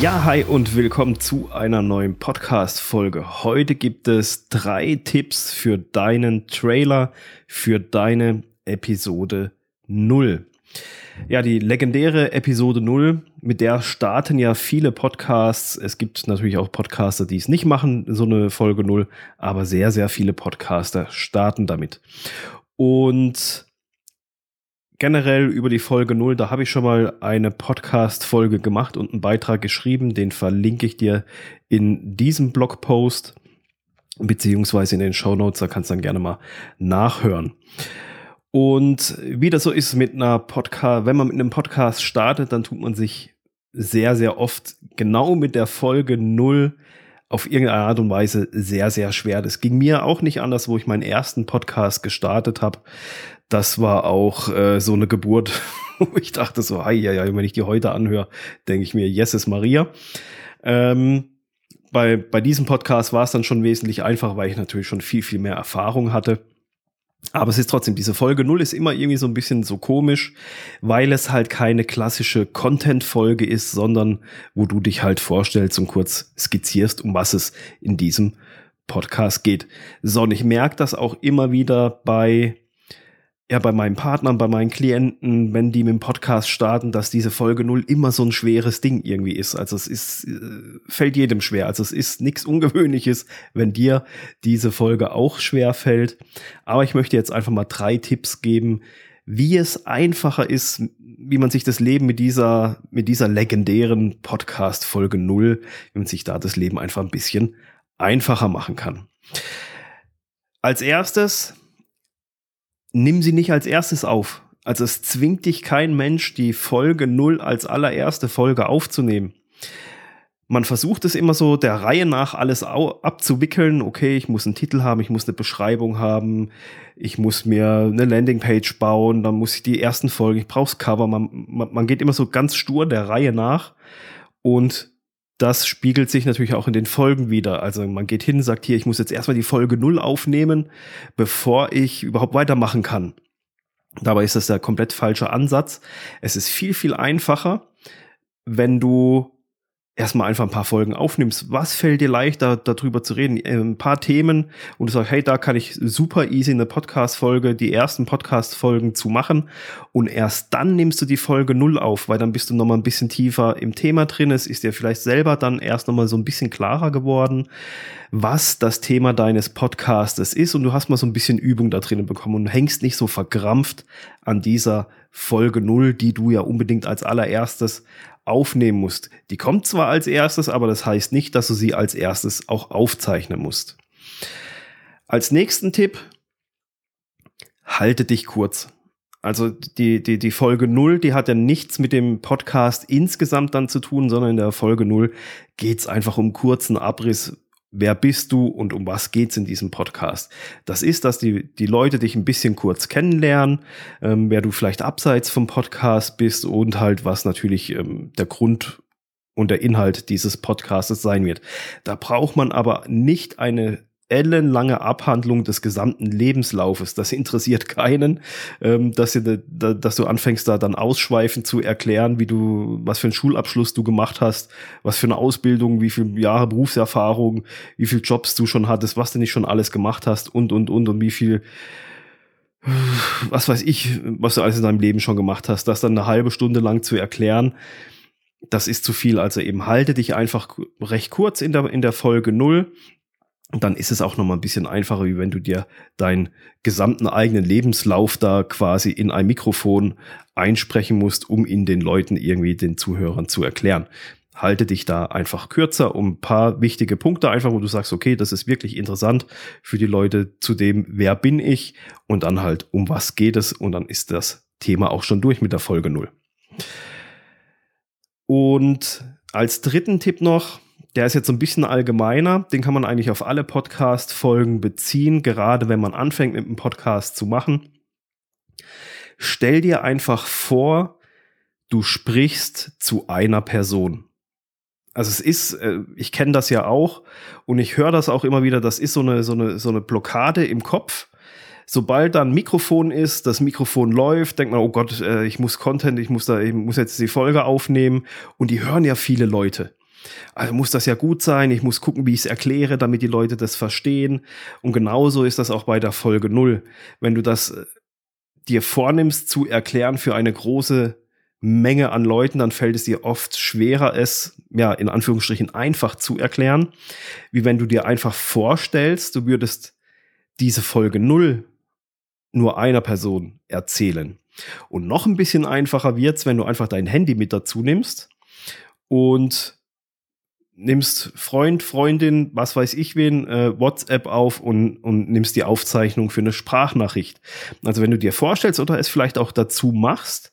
Ja, hi und willkommen zu einer neuen Podcast-Folge. Heute gibt es drei Tipps für deinen Trailer, für deine Episode 0. Ja, die legendäre Episode 0, mit der starten ja viele Podcasts. Es gibt natürlich auch Podcaster, die es nicht machen, so eine Folge 0, aber sehr, sehr viele Podcaster starten damit. Und generell über die Folge 0, da habe ich schon mal eine Podcast-Folge gemacht und einen Beitrag geschrieben. Den verlinke ich dir in diesem Blogpost beziehungsweise in den Show Notes. Da kannst du dann gerne mal nachhören. Und wie das so ist mit einer Podcast, wenn man mit einem Podcast startet, dann tut man sich sehr, sehr oft genau mit der Folge 0 auf irgendeine Art und Weise sehr, sehr schwer. Das ging mir auch nicht anders, wo ich meinen ersten Podcast gestartet habe das war auch äh, so eine Geburt, wo ich dachte so, hey, ja, ja, wenn ich die heute anhöre, denke ich mir, yes ist Maria. Ähm, bei, bei diesem Podcast war es dann schon wesentlich einfacher, weil ich natürlich schon viel, viel mehr Erfahrung hatte. Aber es ist trotzdem, diese Folge null ist immer irgendwie so ein bisschen so komisch, weil es halt keine klassische Content-Folge ist, sondern wo du dich halt vorstellst und kurz skizzierst, um was es in diesem Podcast geht. So, und ich merke das auch immer wieder bei ja bei meinen Partnern, bei meinen Klienten, wenn die mit dem Podcast starten, dass diese Folge null immer so ein schweres Ding irgendwie ist. Also es ist, äh, fällt jedem schwer. Also es ist nichts Ungewöhnliches, wenn dir diese Folge auch schwer fällt. Aber ich möchte jetzt einfach mal drei Tipps geben, wie es einfacher ist, wie man sich das Leben mit dieser, mit dieser legendären Podcast Folge null, wie man sich da das Leben einfach ein bisschen einfacher machen kann. Als erstes, nimm sie nicht als erstes auf. Also es zwingt dich kein Mensch, die Folge null als allererste Folge aufzunehmen. Man versucht es immer so der Reihe nach alles abzuwickeln. Okay, ich muss einen Titel haben, ich muss eine Beschreibung haben, ich muss mir eine Landingpage bauen, dann muss ich die ersten Folgen, ich brauche Cover. Man, man, man geht immer so ganz stur der Reihe nach und das spiegelt sich natürlich auch in den Folgen wieder. Also man geht hin, sagt hier, ich muss jetzt erstmal die Folge null aufnehmen, bevor ich überhaupt weitermachen kann. Dabei ist das der komplett falsche Ansatz. Es ist viel, viel einfacher, wenn du erstmal einfach ein paar Folgen aufnimmst. Was fällt dir leichter, darüber zu reden? Äh, ein paar Themen und du sagst, hey, da kann ich super easy eine Podcast-Folge, die ersten Podcast-Folgen zu machen. Und erst dann nimmst du die Folge null auf, weil dann bist du nochmal ein bisschen tiefer im Thema drin. Es ist dir vielleicht selber dann erst nochmal so ein bisschen klarer geworden, was das Thema deines Podcastes ist. Und du hast mal so ein bisschen Übung da drinnen bekommen und hängst nicht so verkrampft an dieser Folge null, die du ja unbedingt als allererstes aufnehmen musst. Die kommt zwar als erstes, aber das heißt nicht, dass du sie als erstes auch aufzeichnen musst. Als nächsten Tipp, halte dich kurz. Also die, die, die Folge 0, die hat ja nichts mit dem Podcast insgesamt dann zu tun, sondern in der Folge 0 geht es einfach um kurzen Abriss, wer bist du und um was geht's in diesem Podcast. Das ist, dass die, die Leute dich ein bisschen kurz kennenlernen, ähm, wer du vielleicht abseits vom Podcast bist und halt was natürlich ähm, der Grund und der Inhalt dieses Podcastes sein wird. Da braucht man aber nicht eine ellenlange Abhandlung des gesamten Lebenslaufes. Das interessiert keinen, ähm, dass, ihr, dass du anfängst da dann ausschweifend zu erklären, wie du, was für einen Schulabschluss du gemacht hast, was für eine Ausbildung, wie viele Jahre Berufserfahrung, wie viele Jobs du schon hattest, was du nicht schon alles gemacht hast und, und, und, und wie viel, was weiß ich, was du alles in deinem Leben schon gemacht hast, das dann eine halbe Stunde lang zu erklären, das ist zu viel. Also eben halte dich einfach recht kurz in der, in der Folge null dann ist es auch noch mal ein bisschen einfacher, wie wenn du dir deinen gesamten eigenen Lebenslauf da quasi in ein Mikrofon einsprechen musst, um ihn den Leuten irgendwie den Zuhörern zu erklären. Halte dich da einfach kürzer um ein paar wichtige Punkte einfach, wo du sagst, okay, das ist wirklich interessant für die Leute zu dem, wer bin ich und dann halt, um was geht es und dann ist das Thema auch schon durch mit der Folge null. Und als dritten Tipp noch, der ist jetzt so ein bisschen allgemeiner. Den kann man eigentlich auf alle Podcast-Folgen beziehen, gerade wenn man anfängt mit einem Podcast zu machen. Stell dir einfach vor, du sprichst zu einer Person. Also es ist, äh, ich kenne das ja auch und ich höre das auch immer wieder, das ist so eine, so eine, so eine Blockade im Kopf. Sobald da ein Mikrofon ist, das Mikrofon läuft, denkt man, oh Gott, äh, ich muss Content, ich muss da, ich muss jetzt die Folge aufnehmen und die hören ja viele Leute. Also muss das ja gut sein, ich muss gucken, wie ich es erkläre, damit die Leute das verstehen. Und genauso ist das auch bei der Folge 0. Wenn du das äh, dir vornimmst zu erklären für eine große Menge an Leuten, dann fällt es dir oft schwerer, es, ja, in Anführungsstrichen einfach zu erklären, wie wenn du dir einfach vorstellst, du würdest diese Folge 0 nur einer Person erzählen. Und noch ein bisschen einfacher wird's, wenn du einfach dein Handy mit dazu nimmst und nimmst Freund, Freundin, was weiß ich wen, äh, WhatsApp auf und, und nimmst die Aufzeichnung für eine Sprachnachricht. Also wenn du dir vorstellst oder es vielleicht auch dazu machst,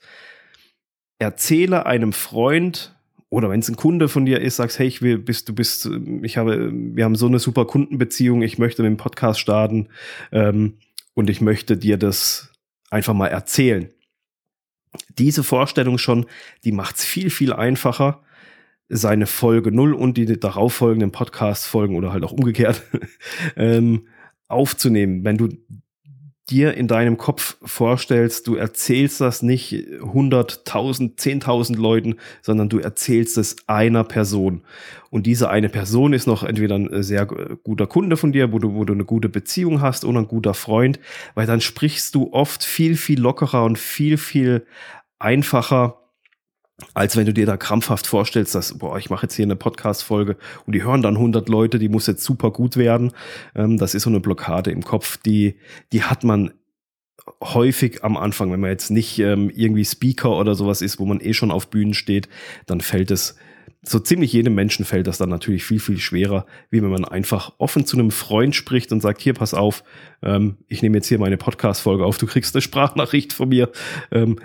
erzähle einem Freund oder wenn es ein Kunde von dir ist, sagst, hey, ich will, bist, du bist, ich habe, wir haben so eine super Kundenbeziehung, ich möchte mit dem Podcast starten ähm, und ich möchte dir das einfach mal erzählen. Diese Vorstellung schon, die macht es viel, viel einfacher, seine Folge 0 und die darauffolgenden Podcast-Folgen oder halt auch umgekehrt ähm, aufzunehmen. Wenn du dir in deinem Kopf vorstellst, du erzählst das nicht 100.000, 10.000 Leuten, sondern du erzählst es einer Person. Und diese eine Person ist noch entweder ein sehr guter Kunde von dir, wo du, wo du eine gute Beziehung hast oder ein guter Freund, weil dann sprichst du oft viel, viel lockerer und viel, viel einfacher als wenn du dir da krampfhaft vorstellst, dass, boah, ich mache jetzt hier eine Podcast-Folge und die hören dann 100 Leute, die muss jetzt super gut werden. Ähm, das ist so eine Blockade im Kopf, die, die hat man häufig am Anfang, wenn man jetzt nicht ähm, irgendwie Speaker oder sowas ist, wo man eh schon auf Bühnen steht, dann fällt es so ziemlich jedem Menschen fällt das dann natürlich viel, viel schwerer, wie wenn man einfach offen zu einem Freund spricht und sagt, hier, pass auf, ähm, ich nehme jetzt hier meine Podcast-Folge auf, du kriegst eine Sprachnachricht von mir. Ähm,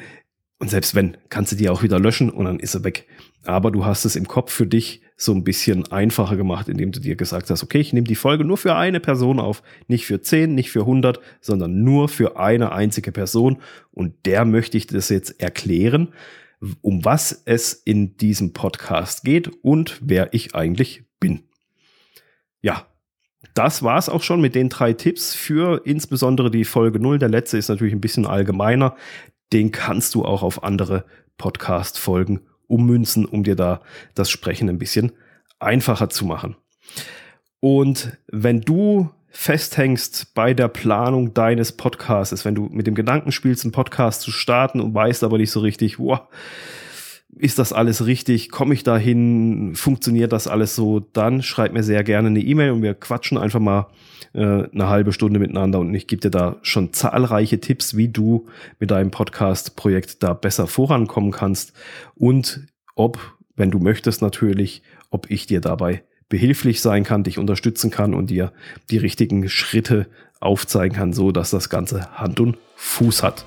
und selbst wenn, kannst du die auch wieder löschen und dann ist sie weg. Aber du hast es im Kopf für dich so ein bisschen einfacher gemacht, indem du dir gesagt hast, okay, ich nehme die Folge nur für eine Person auf, nicht für zehn, nicht für hundert, sondern nur für eine einzige Person. Und der möchte ich das jetzt erklären, um was es in diesem Podcast geht und wer ich eigentlich bin. Ja, das war's auch schon mit den drei Tipps für insbesondere die Folge 0. Der letzte ist natürlich ein bisschen allgemeiner den kannst du auch auf andere Podcast-Folgen ummünzen, um dir da das Sprechen ein bisschen einfacher zu machen. Und wenn du festhängst bei der Planung deines Podcasts, wenn du mit dem Gedanken spielst, einen Podcast zu starten und weißt aber nicht so richtig, wow, ist das alles richtig? Komme ich dahin? Funktioniert das alles so? Dann schreib mir sehr gerne eine E-Mail und wir quatschen einfach mal äh, eine halbe Stunde miteinander und ich gebe dir da schon zahlreiche Tipps, wie du mit deinem Podcast-Projekt da besser vorankommen kannst und ob, wenn du möchtest natürlich, ob ich dir dabei behilflich sein kann, dich unterstützen kann und dir die richtigen Schritte aufzeigen kann, so dass das Ganze Hand und Fuß hat.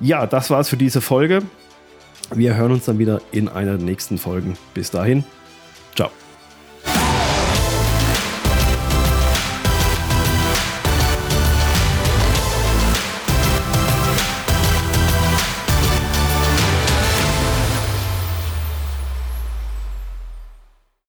Ja, das war's für diese Folge. Wir hören uns dann wieder in einer der nächsten Folgen. Bis dahin, ciao.